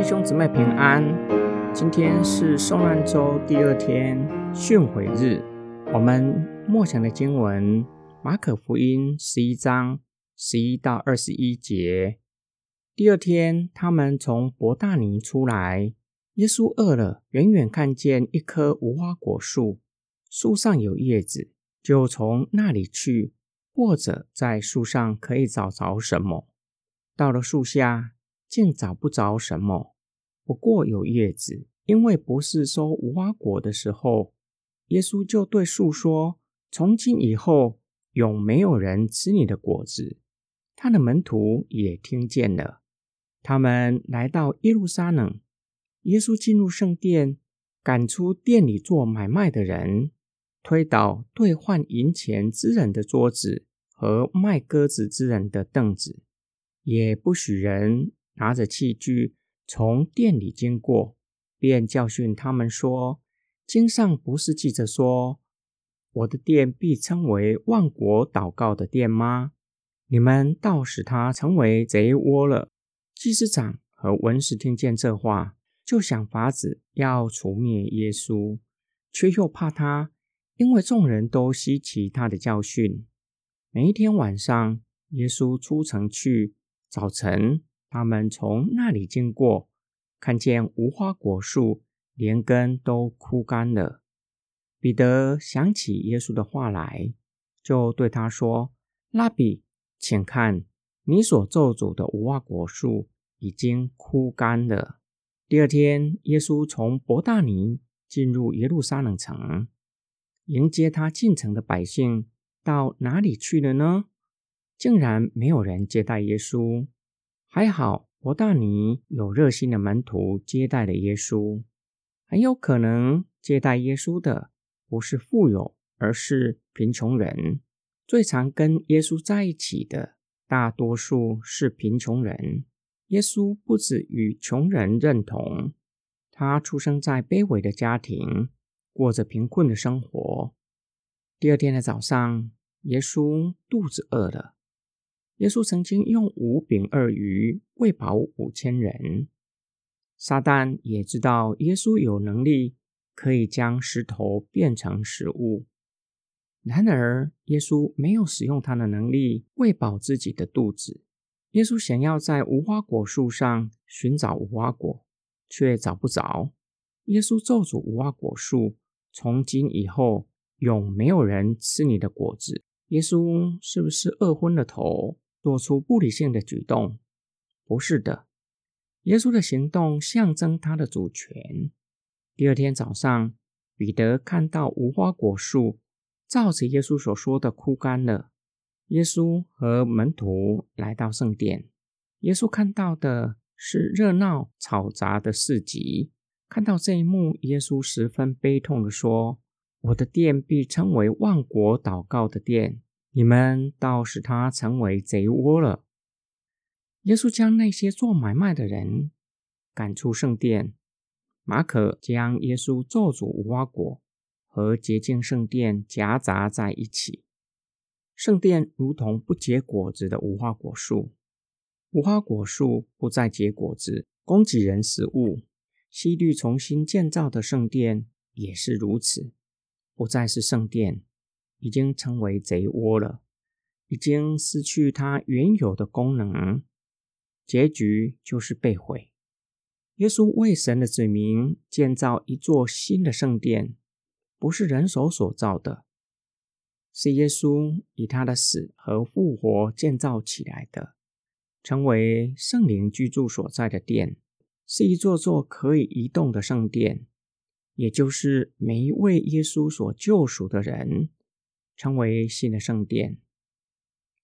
弟兄姊妹平安，今天是受难周第二天训悔日。我们默想的经文：马可福音十一章十一到二十一节。第二天，他们从伯大尼出来，耶稣饿了，远远看见一棵无花果树，树上有叶子，就从那里去，或者在树上可以找着什么。到了树下。竟找不着什么，不过有叶子，因为不是收无花果的时候。耶稣就对树说：“从今以后，永没有人吃你的果子。”他的门徒也听见了。他们来到耶路撒冷，耶稣进入圣殿，赶出店里做买卖的人，推倒兑换银钱之人的桌子和卖鸽子之人的凳子，也不许人。拿着器具从店里经过，便教训他们说：“经上不是记着说，我的店必称为万国祷告的店吗？你们倒使他成为贼窝了。”祭司长和文士听见这话，就想法子要除灭耶稣，却又怕他，因为众人都吸奇他的教训。每一天晚上，耶稣出城去，早晨。他们从那里经过，看见无花果树连根都枯干了。彼得想起耶稣的话来，就对他说：“拉比，请看，你所咒诅的无花果树已经枯干了。”第二天，耶稣从伯大尼进入耶路撒冷城，迎接他进城的百姓到哪里去了呢？竟然没有人接待耶稣。还好，伯大尼有热心的门徒接待了耶稣。很有可能接待耶稣的不是富有，而是贫穷人。最常跟耶稣在一起的大多数是贫穷人。耶稣不止与穷人认同，他出生在卑微的家庭，过着贫困的生活。第二天的早上，耶稣肚子饿了。耶稣曾经用五饼二鱼喂饱五千人。撒旦也知道耶稣有能力可以将石头变成食物，然而耶稣没有使用他的能力喂饱自己的肚子。耶稣想要在无花果树上寻找无花果，却找不着。耶稣咒诅无花果树，从今以后永没有人吃你的果子。耶稣是不是饿昏了头？做出不理性的举动，不是的。耶稣的行动象征他的主权。第二天早上，彼得看到无花果树照着耶稣所说的枯干了。耶稣和门徒来到圣殿，耶稣看到的是热闹嘈杂的市集。看到这一幕，耶稣十分悲痛的说：“我的殿必称为万国祷告的殿。”你们倒使他成为贼窝了。耶稣将那些做买卖的人赶出圣殿。马可将耶稣咒诅无花果和洁净圣殿夹杂在一起。圣殿如同不结果子的无花果树，无花果树不再结果子，供给人食物。希律重新建造的圣殿也是如此，不再是圣殿。已经成为贼窝了，已经失去它原有的功能，结局就是被毁。耶稣为神的子民建造一座新的圣殿，不是人手所造的，是耶稣以他的死和复活建造起来的，成为圣灵居住所在的殿，是一座座可以移动的圣殿，也就是每一位耶稣所救赎的人。成为新的圣殿。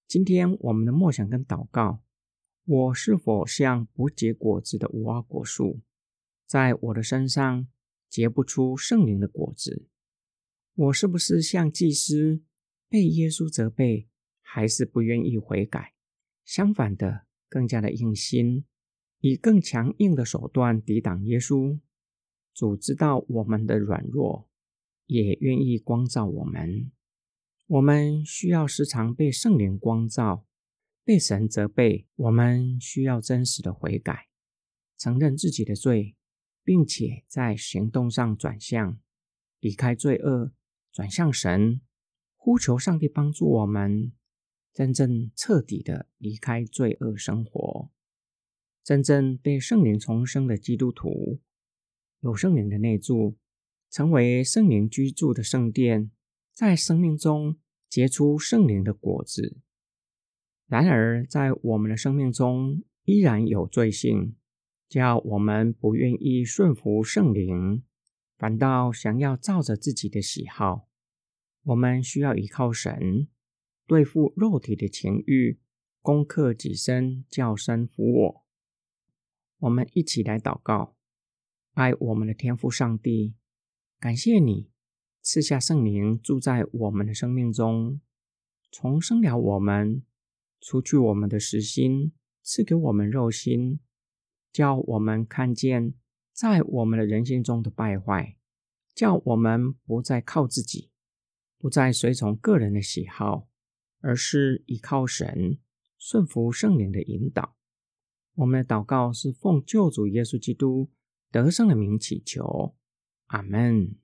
今天我们的默想跟祷告：我是否像不结果子的无花果树，在我的身上结不出圣灵的果子？我是不是像祭司被耶稣责备，还是不愿意悔改？相反的，更加的硬心，以更强硬的手段抵挡耶稣。主知道我们的软弱，也愿意光照我们。我们需要时常被圣灵光照，被神责备。我们需要真实的悔改，承认自己的罪，并且在行动上转向，离开罪恶，转向神，呼求上帝帮助我们，真正彻底的离开罪恶生活，真正被圣灵重生的基督徒，有圣灵的内住，成为圣灵居住的圣殿，在生命中结出圣灵的果子。然而，在我们的生命中，依然有罪性，叫我们不愿意顺服圣灵，反倒想要照着自己的喜好。我们需要依靠神，对付肉体的情欲，攻克己身，叫身服我。我们一起来祷告，爱我们的天父上帝，感谢你赐下圣灵住在我们的生命中，重生了我们。除去我们的实心，赐给我们肉心，叫我们看见在我们的人性中的败坏，叫我们不再靠自己，不再随从个人的喜好，而是依靠神，顺服圣灵的引导。我们的祷告是奉救主耶稣基督得胜的名祈求，阿门。